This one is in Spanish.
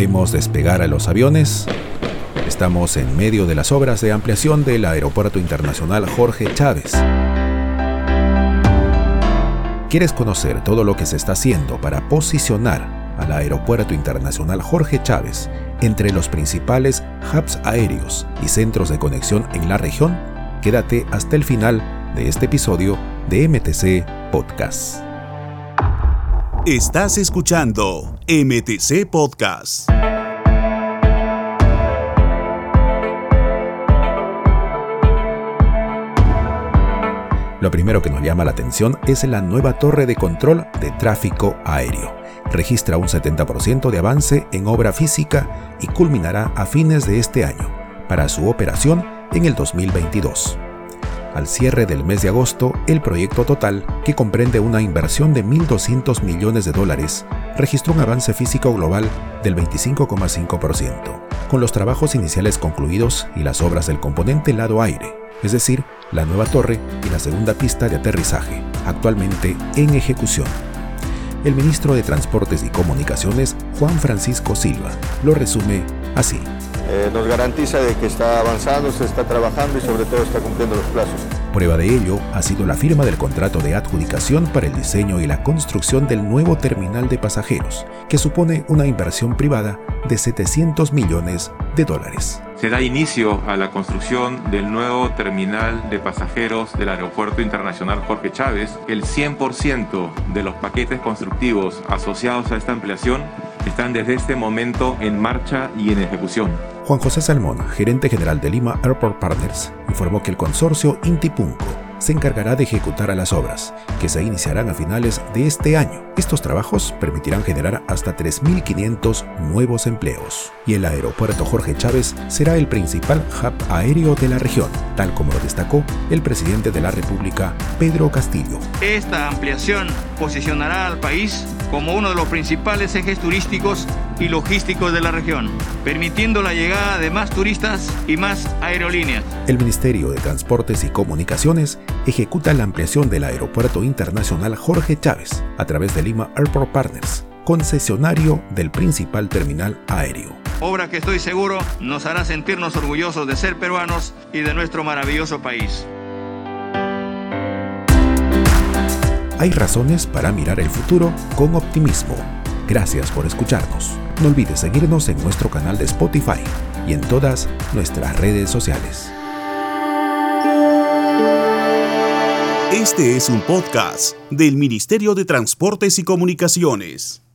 Vemos despegar a los aviones. Estamos en medio de las obras de ampliación del Aeropuerto Internacional Jorge Chávez. ¿Quieres conocer todo lo que se está haciendo para posicionar al Aeropuerto Internacional Jorge Chávez entre los principales hubs aéreos y centros de conexión en la región? Quédate hasta el final de este episodio de MTC Podcast. Estás escuchando MTC Podcast. Lo primero que nos llama la atención es la nueva torre de control de tráfico aéreo. Registra un 70% de avance en obra física y culminará a fines de este año, para su operación en el 2022. Al cierre del mes de agosto, el proyecto total, que comprende una inversión de 1.200 millones de dólares, registró un avance físico global del 25,5%, con los trabajos iniciales concluidos y las obras del componente lado aire, es decir, la nueva torre y la segunda pista de aterrizaje, actualmente en ejecución. El ministro de Transportes y Comunicaciones, Juan Francisco Silva, lo resume así. Eh, nos garantiza de que está avanzando, se está trabajando y sobre todo está cumpliendo los plazos. Prueba de ello ha sido la firma del contrato de adjudicación para el diseño y la construcción del nuevo terminal de pasajeros, que supone una inversión privada de 700 millones de dólares. Se da inicio a la construcción del nuevo terminal de pasajeros del Aeropuerto Internacional Jorge Chávez. El 100% de los paquetes constructivos asociados a esta ampliación están desde este momento en marcha y en ejecución. Juan José Salmón, gerente general de Lima Airport Partners, informó que el consorcio Intipunco se encargará de ejecutar a las obras, que se iniciarán a finales de este año. Estos trabajos permitirán generar hasta 3.500 nuevos empleos. Y el aeropuerto Jorge Chávez será el principal hub aéreo de la región, tal como lo destacó el presidente de la República, Pedro Castillo. Esta ampliación posicionará al país como uno de los principales ejes turísticos y logísticos de la región, permitiendo la llegada de más turistas y más aerolíneas. El Ministerio de Transportes y Comunicaciones ejecuta la ampliación del Aeropuerto Internacional Jorge Chávez a través de Lima Airport Partners, concesionario del principal terminal aéreo. Obra que estoy seguro nos hará sentirnos orgullosos de ser peruanos y de nuestro maravilloso país. Hay razones para mirar el futuro con optimismo. Gracias por escucharnos. No olvides seguirnos en nuestro canal de Spotify y en todas nuestras redes sociales. Este es un podcast del Ministerio de Transportes y Comunicaciones.